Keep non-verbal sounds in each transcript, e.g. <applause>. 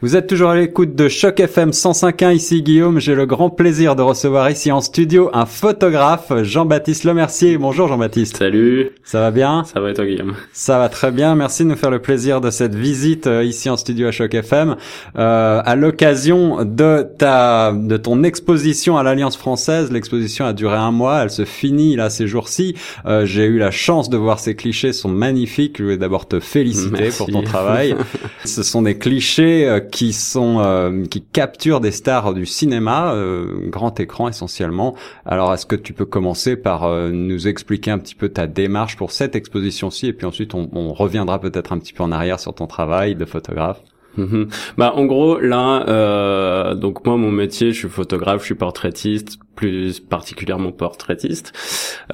Vous êtes toujours à l'écoute de Choc FM 105.1, ici Guillaume. J'ai le grand plaisir de recevoir ici en studio un photographe, Jean-Baptiste Lemercier. Bonjour Jean-Baptiste. Salut. Ça va bien? Ça va et toi Guillaume? Ça va très bien. Merci de nous faire le plaisir de cette visite euh, ici en studio à Choc FM. Euh, à l'occasion de ta, de ton exposition à l'Alliance française, l'exposition a duré un mois. Elle se finit là ces jours-ci. Euh, J'ai eu la chance de voir ces clichés, sont magnifiques. Je voulais d'abord te féliciter Merci. pour ton travail. <laughs> Ce sont des clichés euh, qui sont euh, qui capturent des stars du cinéma, euh, grand écran essentiellement. Alors, est-ce que tu peux commencer par euh, nous expliquer un petit peu ta démarche pour cette exposition-ci, et puis ensuite on, on reviendra peut-être un petit peu en arrière sur ton travail de photographe? Mhm. Bah en gros là, euh, donc moi mon métier, je suis photographe, je suis portraitiste, plus particulièrement portraitiste.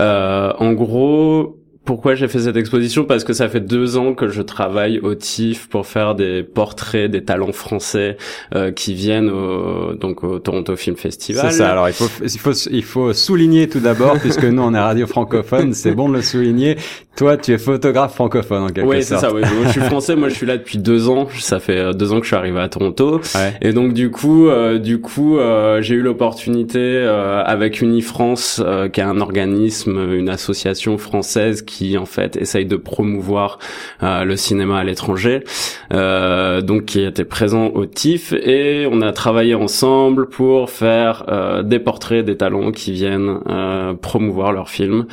Euh, en gros. Pourquoi j'ai fait cette exposition Parce que ça fait deux ans que je travaille au TIFF pour faire des portraits des talents français euh, qui viennent au, donc au Toronto Film Festival. C'est ça. Alors il faut il faut il faut souligner tout d'abord, <laughs> puisque nous on est radio francophone, c'est bon de le souligner. Toi, tu es photographe francophone en quelque Oui, c'est sorte. ça. Oui. Je suis français. Moi, je suis là depuis deux ans. Ça fait euh, deux ans que je suis arrivé à Toronto. Ouais. Et donc du coup, euh, du coup, euh, j'ai eu l'opportunité euh, avec Unifrance, euh, qui est un organisme, une association française qui en fait essaye de promouvoir euh, le cinéma à l'étranger, euh, donc qui était présent au TIFF et on a travaillé ensemble pour faire euh, des portraits des talents qui viennent promouvoir leurs films.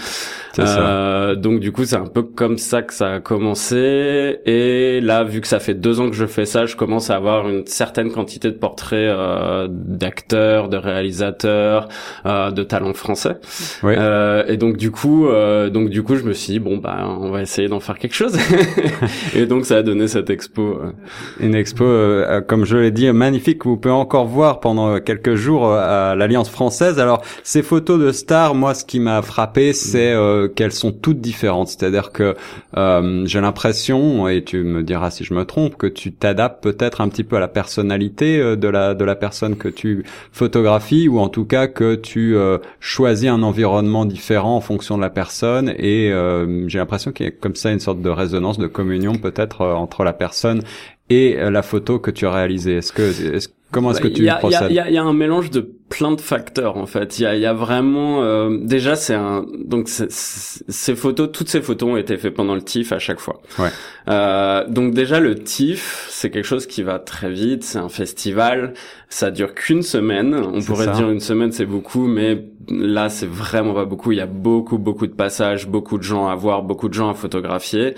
Ça. Donc du coup, c'est un peu comme ça que ça a commencé. Et là, vu que ça fait deux ans que je fais ça, je commence à avoir une certaine quantité de portraits euh, d'acteurs, de réalisateurs, euh, de talents français. Oui. Euh, et donc du coup, donc du coup, je me suis dit bon bah on va essayer d'en faire quelque chose. <laughs> et donc ça a donné cette expo. euh. Une expo, euh, euh, comme je l'ai dit, magnifique que vous pouvez encore voir pendant quelques jours à l'Alliance française. Alors, ces photos de stars, moi, ce qui m'a frappé, c'est euh, qu'elles sont toutes différentes. C'est-à-dire que euh, j'ai l'impression, et tu me diras si je me trompe, que tu t'adaptes peut-être un petit peu à la personnalité de la de la personne que tu photographies, ou en tout cas que tu choisis un environnement différent en fonction de la personne. Et euh, j'ai l'impression qu'il y a comme ça une sorte de résonance, de communion peut-être euh, entre la personne et euh, la photo que tu as réalisée. Est-ce que est-ce- comment est-ce que Bah, tu y a, procèdes? il y a- il y a un mélange de plein de facteurs en fait. Il y a, il y a vraiment euh, déjà c'est un donc c'est- c'est- ces photos, toutes ces photos ont été faites pendant le TIFF à chaque fois. Ouais. Euh, donc déjà le TIFF c'est quelque chose qui va très vite. C'est un festival. Ça dure qu'une semaine. On pourrait ça. dire une semaine c'est beaucoup, mais là c'est vraiment pas beaucoup. Il y a beaucoup beaucoup de passages, beaucoup de gens à voir, beaucoup de gens à photographier.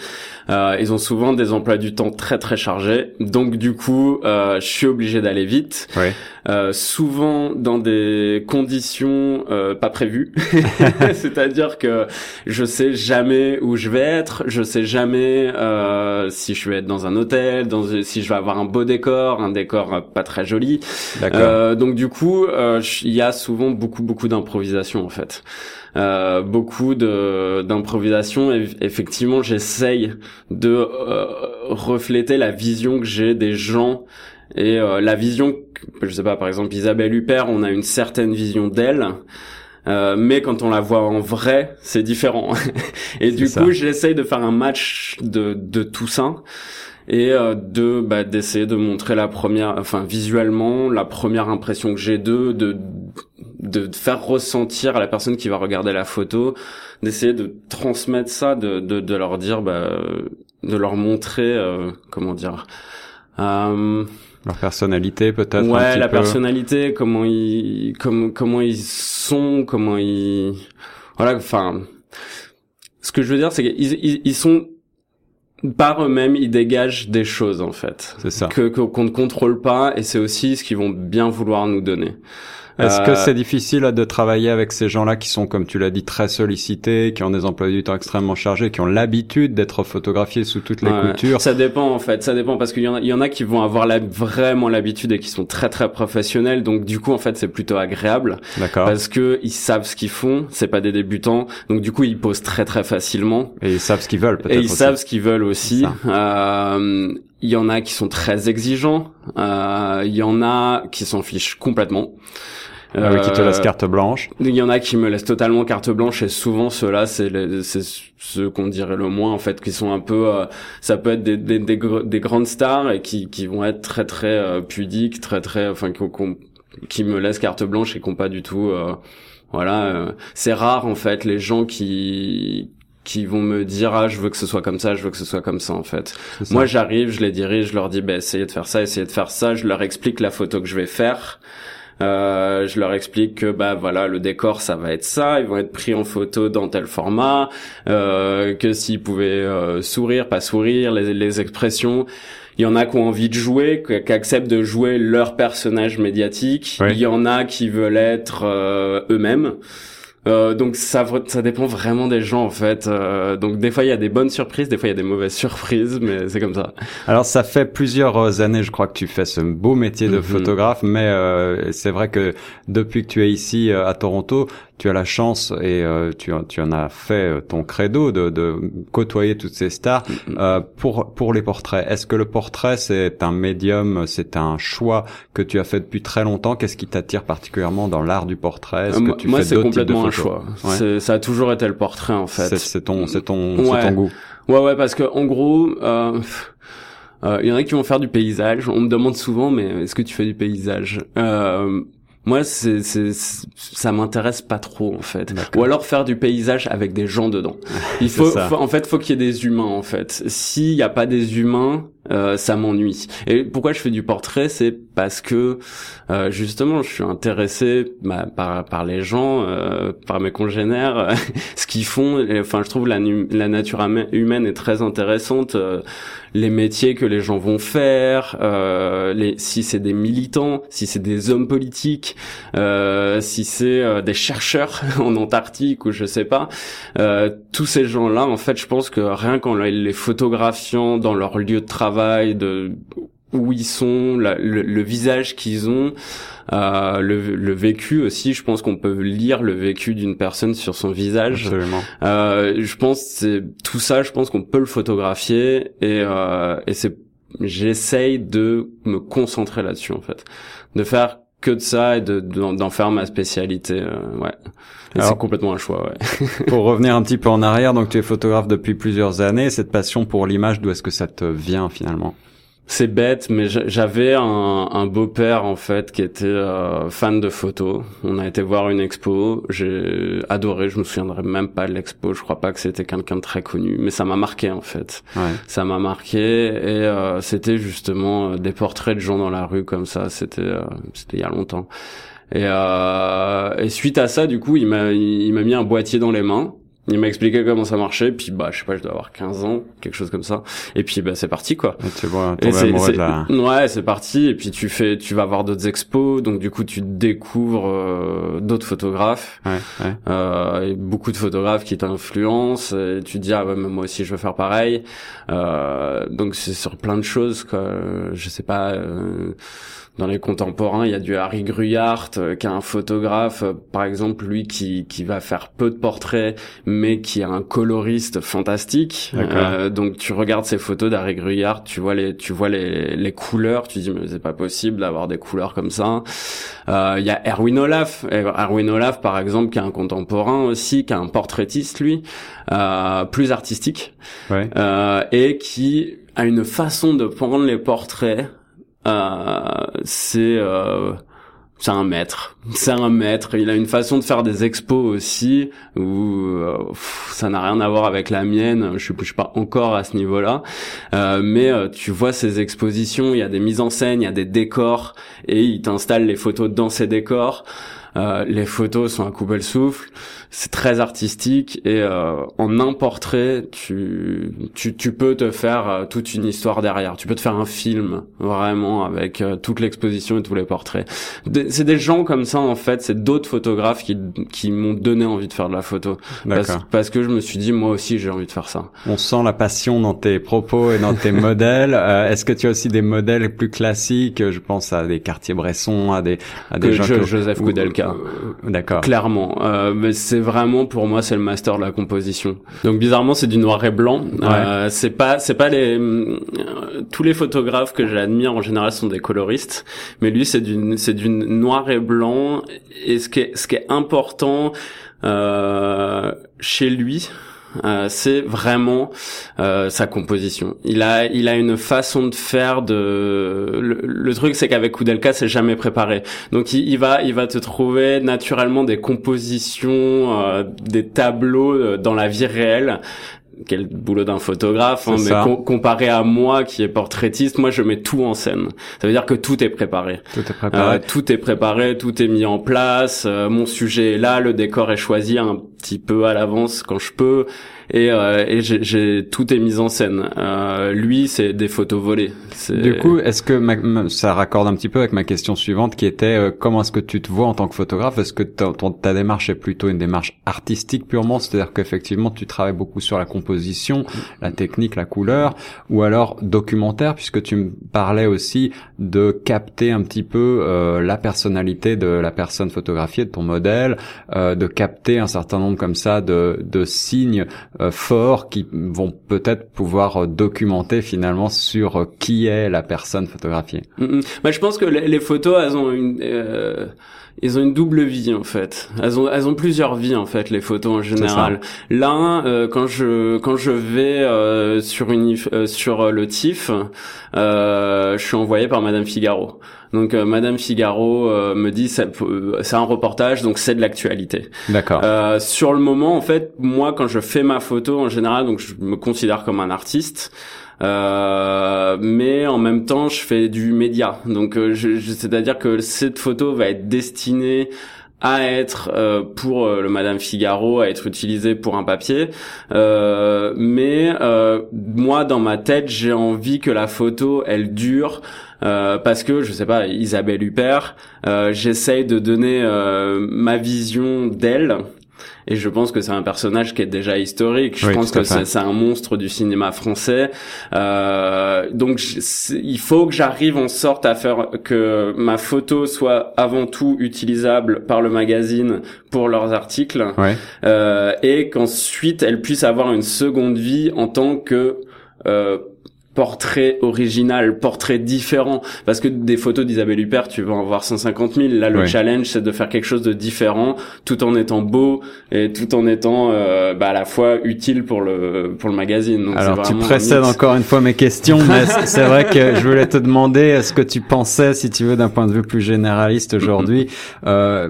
Euh, ils ont souvent des emplois du temps très très chargés. Donc du coup, euh, je suis obligé d'aller vite. Ouais. Euh, souvent dans des conditions euh, pas prévues. <laughs> <laughs> C'est-à-dire que je sais jamais où je vais être, je sais jamais euh, si je vais être dans un hôtel, dans si je vais avoir un beau décor, un décor euh, pas très joli. Euh, donc du coup, euh, il y a souvent beaucoup beaucoup d'improvisation en fait. Euh, beaucoup de d'improvisation et effectivement j'essaye de euh, refléter la vision que j'ai des gens et euh, la vision je sais pas par exemple Isabelle Huppert on a une certaine vision d'elle euh, mais quand on la voit en vrai, c'est différent. <laughs> et du coup, j'essaye de faire un match de, de tout ça et euh, de bah, d'essayer de montrer la première, enfin visuellement, la première impression que j'ai d'eux, de de faire ressentir à la personne qui va regarder la photo, d'essayer de transmettre ça, de de, de leur dire, bah, de leur montrer, euh, comment dire. Euh, Leur personnalité peut-être. un ouais petit la peu. personnalité comment ils comment comment ils sont comment ils voilà enfin ce que je veux dire c'est qu'ils ils, ils sont par eux-mêmes ils dégagent des choses en fait C'est ça. que que- qu'on ne contrôle pas et c'est aussi ce qu'ils vont bien vouloir nous donner Est-ce Euh, que c'est difficile de travailler avec ces gens-là qui sont, comme tu l'as dit, très sollicités, qui ont des emplois du temps extrêmement chargés, qui ont l'habitude d'être photographiés sous toutes les Ouais. coutures? Ça dépend en fait, ça dépend parce qu'il y en a, il y en a qui vont avoir la, vraiment l'habitude et qui sont très très professionnels, donc du coup en fait c'est plutôt agréable D'accord. parce que ils savent ce qu'ils font, c'est pas des débutants, donc du coup ils posent très très facilement Et ils savent ce qu'ils veulent et ils aussi. savent ce qu'ils veulent aussi. Euh, Il y en a qui sont très exigeants, euh, il y en a qui s'en fichent complètement. Ah oui, qui te laisse carte blanche. Il y en a qui me laissent totalement carte blanche et souvent ceux-là, c'est ceux qu'on dirait le moins en fait, qui sont un peu, ça peut être des, des, des, grandes stars et qui, qui vont être très très pudiques, très très, enfin qui, qui me laissent carte blanche et qui n'ont pas du tout voilà, euh, c'est rare en fait les gens qui qui vont me dire ah je veux que ce soit comme ça, je veux que ce soit comme ça en fait. Moi j'arrive, je les dirige, je leur dis bah essayez de faire ça, essayez de faire ça, je leur explique la photo que je vais faire. Euh, je leur explique que bah voilà le décor ça va être ça, ils vont être pris en photo dans tel format, euh, que s'ils pouvaient euh, sourire, pas sourire, les, les expressions. Il y en a qui ont envie de jouer, qui acceptent de jouer leur personnage médiatique. Il y en a qui veulent être euh, eux-mêmes. Euh, donc ça ça dépend vraiment des gens en fait. Euh, donc des fois il y a des bonnes surprises, des fois il y a des mauvaises surprises, mais c'est comme ça. Alors ça fait plusieurs années, je crois que tu fais ce beau métier de mhm. photographe, mais euh, c'est vrai que depuis que tu es ici euh, à Toronto, tu as la chance et euh, tu, tu en as fait ton credo de, de côtoyer toutes ces stars. Mhm. Euh, pour pour les portraits, est-ce que le portrait c'est un médium, c'est un choix que tu as fait depuis très longtemps? Qu'est-ce qui t'attire particulièrement dans l'art du portrait? Que tu moi, fais complètement choix. Ça a toujours été le portrait en fait. C'est ton, c'est ton, c'est ton goût. Ouais, ouais, parce que en gros, euh, euh, il y en a qui vont faire du paysage. On me demande souvent, mais est-ce que tu fais du paysage? Euh, moi, c'est, ça m'intéresse pas trop en fait. Ou alors faire du paysage avec des gens dedans. <laughs> Il faut, faut en fait, faut qu'il y ait des humains en fait. S'il y a pas des humains, euh, ça m'ennuie. Et pourquoi je fais du portrait, c'est parce que euh, justement, je suis intéressé bah, par par les gens, euh, par mes congénères, <laughs> ce qu'ils font. enfin, je trouve la, la nature humaine est très intéressante. Euh, les métiers que les gens vont faire, euh, les, si c'est des militants, si c'est des hommes politiques, si c'est des chercheurs <laughs> en Antarctique ou je sais pas, tous ces gens-là, en fait, je pense que rien qu'en les photographiant dans leur lieu de travail de où ils sont, le, visage qu'ils ont, euh, le, vécu aussi. Je pense qu'on peut lire le vécu d'une personne sur son visage. Euh, je pense c'est tout ça. Je pense qu'on peut le photographier et, euh, et c'est j'essaye de me concentrer là-dessus en fait, de faire que de ça et de d'en faire ma spécialité. Euh, ouais. C'est complètement un choix. Ouais. <laughs> pour revenir un petit peu en arrière, donc tu es photographe depuis plusieurs années. Cette passion pour l'image, d'où est-ce que ça te vient finalement? C'est bête, mais j'avais un, un beau-père en fait qui était euh, fan de photos. On a été voir une expo, j'ai adoré. Je me souviendrai même pas de l'expo. Je crois pas que c'était quelqu'un de très connu, mais ça m'a marqué en fait. Ouais. Ça m'a marqué et euh, c'était justement euh, des portraits de gens dans la rue comme ça. C'était c'était il y a longtemps. Et, et suite à ça, du coup, il m'a il m'a mis un boîtier dans les mains il m'a expliqué comment ça marchait, puis bah je sais pas, je dois avoir 15 ans, quelque chose comme ça. Et puis bah c'est parti quoi. Et tu vois, Ouais, c'est parti. Et puis tu fais, tu vas voir d'autres expos, donc du coup tu découvres euh, d'autres photographes, ouais, ouais. Euh, et beaucoup de photographes qui t'influencent. Et tu te dis ah ouais, mais moi aussi je veux faire pareil. Euh, donc c'est sur plein de choses quoi. Je sais pas. Dans les contemporains, il y a du Harry Gruyart, euh, qui est un photographe, euh, par exemple, lui qui, qui va faire peu de portraits, mais qui est un coloriste fantastique. Euh, donc tu regardes ces photos d'Harry Gruyart, tu vois les, tu vois les, les couleurs, tu dis mais c'est pas possible d'avoir des couleurs comme ça. Il y a Erwin Olaf, Erwin Olaf par exemple, qui est un contemporain aussi, qui est un portraitiste lui, euh, plus artistique, ouais. et qui a une façon de prendre les portraits c'est euh, c'est un maître. C'est un maître. Il a une façon de faire des expos aussi où euh, ça n'a rien à voir avec la mienne. Je suis, pas encore à ce niveau-là, euh, mais euh, tu vois ces expositions. Il y a des mises en scène, il y a des décors, et il t'installe les photos dans ces décors. Euh, les photos sont à couper le souffle c'est très artistique et euh, en un portrait, tu, tu, tu peux te faire euh, toute une histoire derrière. Tu peux te faire un film vraiment avec euh, toute l'exposition et tous les portraits. C'est des gens comme ça en fait, c'est d'autres photographes qui, qui m'ont donné envie de faire de la photo. Parce, parce, que je me suis dit moi aussi j'ai envie de faire ça. On sent la passion dans tes propos et dans tes <laughs> modèles. Est-ce que tu as aussi des modèles plus classiques? Je pense à des quartiers Bresson, à des à des gens Joseph Koudelka cas. D'accord. Clairement, mais c'est vraiment pour moi c'est le master de la composition. Donc bizarrement c'est du noir et blanc. c'est pas c'est pas les tous les photographes que j'admire en général sont des coloristes, mais lui c'est d'une c'est d'une noir et blanc. Et ce qui est ce qui est important chez lui, euh, c'est vraiment euh, sa composition. Il a, il a une façon de faire de. Le, truc, c'est qu'avec Kudelka, c'est jamais préparé. Donc, il, va, il va te trouver naturellement des compositions, euh, des tableaux dans la vie réelle quel boulot d'un photographe, hein, mais comparé à moi qui est portraitiste, moi je mets tout en scène. Ça veut dire que tout est préparé. Tout est préparé. Euh, tout est préparé, tout est mis en place. Euh, mon sujet est là, le décor est choisi un petit peu à l'avance quand je peux et, euh, et j'ai tout est mis en scène. Euh, lui, c'est des photos volées. Du coup, est-ce que ça raccorde un petit peu avec ma question suivante qui était euh, comment est-ce que tu te vois en tant que photographe? Est-ce que ta, ta démarche est plutôt une démarche artistique purement, c'est-à-dire qu'effectivement tu travailles beaucoup sur la composition, la technique, la couleur, ou alors documentaire puisque tu me parlais aussi de capter un petit peu euh, la personnalité de la personne photographiée, de ton modèle, de capter un certain nombre comme ça de, de signes euh, forts qui vont peut-être pouvoir euh, documenter finalement sur euh, qui est la personne photographiée. Mm, mm. Bah, je pense que les, photos, elles ont une, euh, ils ont une double vie en fait. Elles ont, elles ont plusieurs vies en fait les photos en général. Là, euh, quand je quand je vais euh, sur une sur le TIFF, euh, je suis envoyé par Madame Figaro. Donc euh, Madame Figaro euh, me dit c'est un reportage donc c'est de l'actualité. D'accord. Euh, sur le moment en fait moi quand je fais ma photo en général donc je me considère comme un artiste. Euh, mais en même temps, je fais du média. Donc, je, c'est-à-dire que cette photo va être destinée à être euh, pour le Madame Figaro, à être utilisée pour un papier. Euh, mais moi, dans ma tête, j'ai envie que la photo, elle dure euh, parce que je sais pas Isabelle Huppert, euh, j'essaye de donner euh, ma vision d'elle et je pense que c'est un personnage qui est déjà historique. Je pense que c'est un monstre du cinéma français. Euh, donc il faut que j'arrive en sorte à faire que ma photo soit avant tout utilisable par le magazine pour leurs articles euh, et qu'ensuite elle puisse avoir une seconde vie en tant que euh, portrait original, portrait différent. Parce que des photos d'Isabelle Huppert, tu vas en voir 150 000. Là, le challenge, c'est de faire quelque chose de différent, tout en étant beau et tout en étant euh, bah, à la fois utile pour le pour le magazine. Donc, Alors, tu précèdes encore une fois mes questions, <laughs> mais c'est vrai que je voulais te demander, est-ce que tu pensais, si tu veux, d'un point de vue plus généraliste aujourd'hui, euh,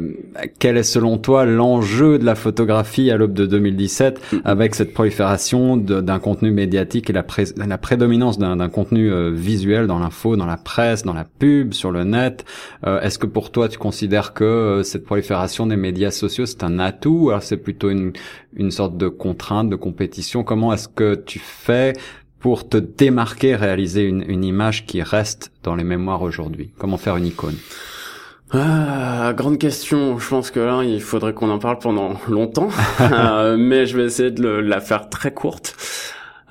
quel est selon toi l'enjeu de la photographie à l'aube de 2017 avec cette prolifération d'un contenu médiatique et la, la prédominance d'un contenu euh, visuel dans l'info, dans la presse, dans la pub, sur le net. Euh, est-ce que pour toi, tu considères que euh, cette prolifération des médias sociaux, c'est un atout ou alors c'est plutôt une, une sorte de contrainte, de compétition? Comment est-ce que tu fais pour te démarquer, réaliser une, une image qui reste dans les mémoires aujourd'hui? Comment faire une icône? Ah, grande question. Je pense que là, il faudrait qu'on en parle pendant longtemps, <laughs> mais je vais essayer de la faire très courte.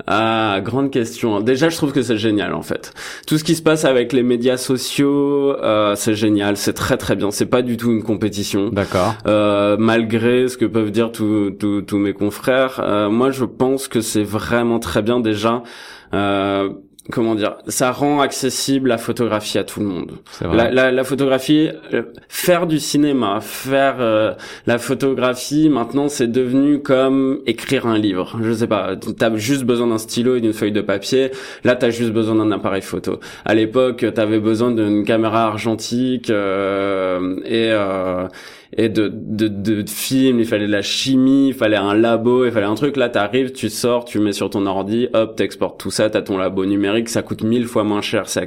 Ah, grande question. Déjà, je trouve que c'est génial en fait. Tout ce qui se passe avec les médias sociaux, euh, c'est génial, c'est très très bien. C'est pas du tout une compétition. D'accord. Euh, malgré ce que peuvent dire tous tous mes confrères, euh, moi je pense que c'est vraiment très bien déjà. Euh, comment dire, ça rend accessible la photographie à tout le monde. La, la, la, photographie, euh, faire du cinéma, faire euh, la photographie, maintenant c'est devenu comme écrire un livre. Je sais pas, t'as juste besoin d'un stylo et d'une feuille de papier. Là, t'as juste besoin d'un appareil photo. À l'époque, t'avais besoin d'une caméra argentique euh, et et de, de, de, films, il fallait de la chimie, il fallait un labo, il fallait un truc. Là, t'arrives, tu sors, tu mets sur ton ordi, hop, t'exportes tout ça, t'as ton labo numérique, ça coûte mille fois moins cher, c'est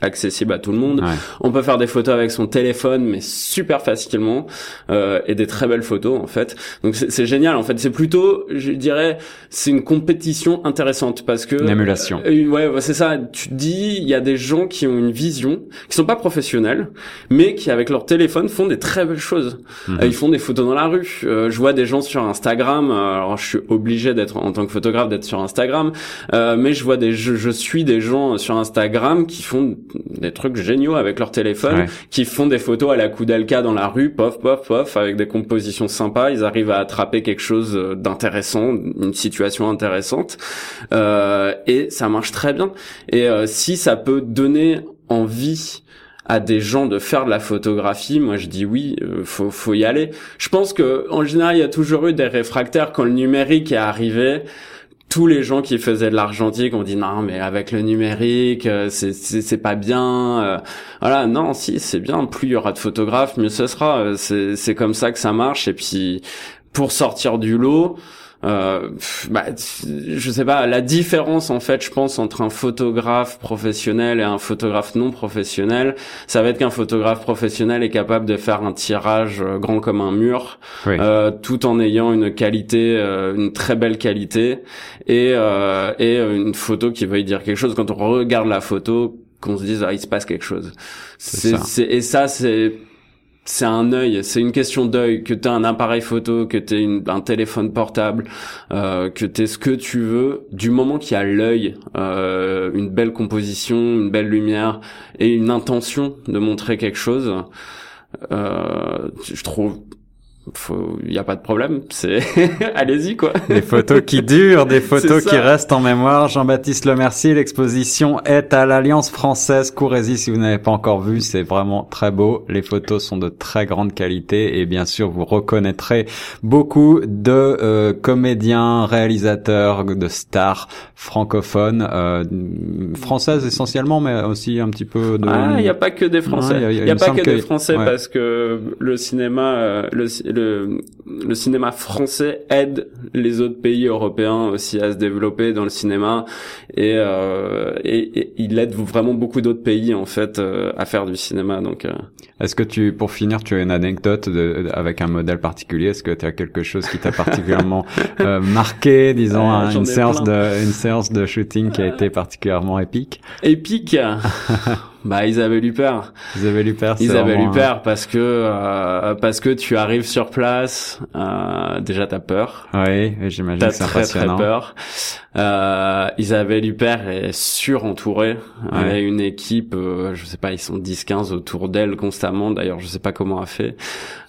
accessible à tout le monde. On peut faire des photos avec son téléphone, mais super facilement, euh, et des très belles photos en fait. Donc c'est génial en fait. C'est plutôt, je dirais, c'est une compétition intéressante parce que une émulation. Euh, ouais, c'est ça. Tu te dis, il y a des gens qui ont une vision, qui sont pas professionnels, mais qui avec leur téléphone font des très belles choses. Mhm. ils font des photos dans la rue. je vois des gens sur Instagram. alors je suis obligé d'être en tant que photographe d'être sur Instagram, mais je vois des, je, je, suis des gens sur Instagram qui font des trucs géniaux avec leur téléphone, qui font des photos à la Koudelka dans la rue, pof, pof, pof, avec des compositions sympas. Ils arrivent à attraper quelque chose d'intéressant, une situation intéressante, euh, et ça marche très bien. Et euh, si ça peut donner envie à des gens de faire de la photographie, moi je dis oui, euh, faut faut y aller. Je pense que en général il y a toujours eu des réfractaires quand le numérique est arrivé tous les gens qui faisaient de l'argentique ont dit non mais avec le numérique euh, c'est c'est pas bien euh. voilà non si c'est bien plus il y aura de photographes mieux ce sera c'est c'est comme ça que ça marche et puis pour sortir du lot euh, bah, je sais pas la différence en fait je pense entre un photographe professionnel et un photographe non professionnel ça va être qu'un photographe professionnel est capable de faire un tirage euh, grand comme un mur euh, tout en ayant une qualité euh, une très belle qualité et euh, et une photo qui y dire quelque chose. Quand on regarde la photo qu'on se dise ah il se passe quelque chose. C'est et ça c'est c'est un œil, c'est une question d'œil, que tu un appareil photo, que tu un téléphone portable, euh, que tu ce que tu veux, du moment qu'il y a l'œil, euh, une belle composition, une belle lumière et une intention de montrer quelque chose, euh, je trouve il n'y a pas de problème, c'est <laughs> allez-y quoi. Des photos qui durent, des <laughs> photos qui restent en mémoire. Jean-Baptiste Lemercier, l'exposition est à l'Alliance française. Courez-y si vous n'avez pas encore vu, c'est vraiment très beau. Les photos sont de très grande qualité et bien sûr vous reconnaîtrez beaucoup de euh, comédiens, réalisateurs, de stars francophones, euh, françaises essentiellement, mais aussi un petit peu de. Ah, il n'y a pas que des Français. Il n'y a, pas que, des Français parce que le cinéma, euh, le le, cinéma français aide les autres pays européens aussi à se développer dans le cinéma et, euh, et, il aide vraiment beaucoup d'autres pays en fait euh, à faire du cinéma. Donc, euh. est-ce que tu, pour finir, tu as une anecdote de, avec un modèle particulier? Est-ce que tu as quelque chose qui t'a particulièrement <laughs> marqué, disons une séance de une séance de shooting qui a été particulièrement épique? Épique. <laughs> Bah Isabelle Huppert. Isabelle Huppert. Isabelle Huppert parce que euh, parce que tu arrives sur place, euh, déjà t'as peur. Oui, j'imagine c'est très très peur. Euh, Isabelle Huppert est surentourée. Elle a une équipe, euh, je sais pas, ils sont 10-15 autour d'elle constamment. D'ailleurs, je sais pas comment elle fait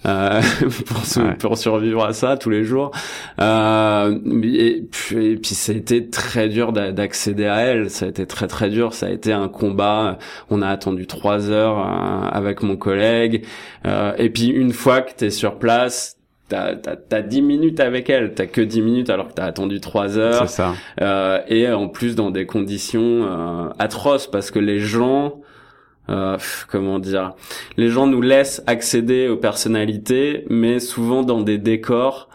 euh, <laughs> pour, pour, survivre à ça tous les jours. Euh, et, puis, et puis ça a été très dur d'accéder à elle. Ça a été très très dur. Ça a été un combat. On a attendu trois heures euh, avec mon collègue. Euh, et puis une fois que t'es sur place, t'as t'as dix minutes avec elle, t'as que dix minutes alors que t'as attendu trois heures. C'est ça. Euh, et en plus dans des conditions euh, atroces parce que les gens, euh, comment dire, les gens nous laissent accéder aux personnalités, mais souvent dans des décors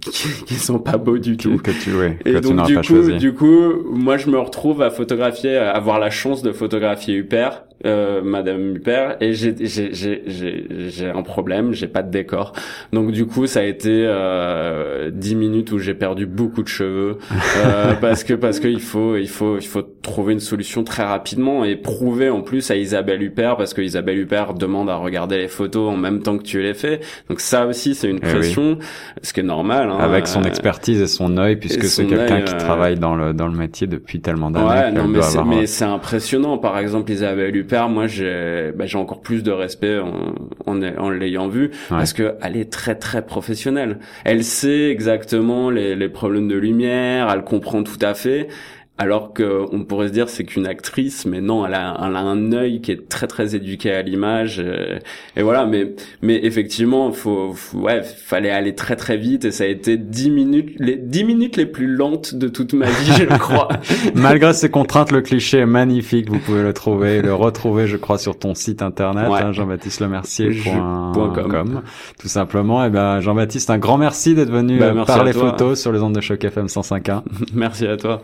qui, <laughs> qui sont pas beaux du tout. Que tu, ouais, et donc du coup, du coup, moi je me retrouve à photographier, à avoir la chance de photographier Huppert euh, Madame Huppert et j'ai j'ai j'ai j'ai un problème, j'ai pas de décor. Donc du coup, ça a été euh, 10 minutes où j'ai perdu beaucoup de cheveux <laughs> euh, parce que parce que il faut il faut il faut trouver une solution très rapidement et prouver en plus à Isabelle Huppert parce que Isabelle Huppert demande à regarder les photos en même temps que tu les fais. Donc ça aussi, c'est une eh pression, ce qui est normal. Hein, Avec son expertise et son œil, puisque c'est quelqu'un qui euh, travaille dans le dans le métier depuis tellement d'années. Ouais, non, mais c'est impressionnant. Par exemple, Isabelle Huppert moi j'ai bah, j'ai encore plus de respect en en, en l'ayant vu parce que elle est très très professionnelle. Elle sait exactement les, les problèmes de lumière, elle comprend tout à fait alors qu'on pourrait se dire c'est qu'une actrice, mais non, elle a, elle a, un œil qui est très très éduqué à l'image, et, voilà. Mais mais effectivement, faut, faut, ouais, fallait aller très très vite, et ça a été dix minutes, les dix minutes les plus lentes de toute ma vie, je <laughs> crois. Malgré ces contraintes, le cliché est magnifique. Vous pouvez le trouver, le retrouver, je crois, sur ton site internet, hein, Jean-Baptiste Lemercier.com, tout simplement. Et ben Jean-Baptiste, un grand merci d'être venu bah, euh, parler photos sur les ondes de choc FM 105.1. <laughs> merci à toi.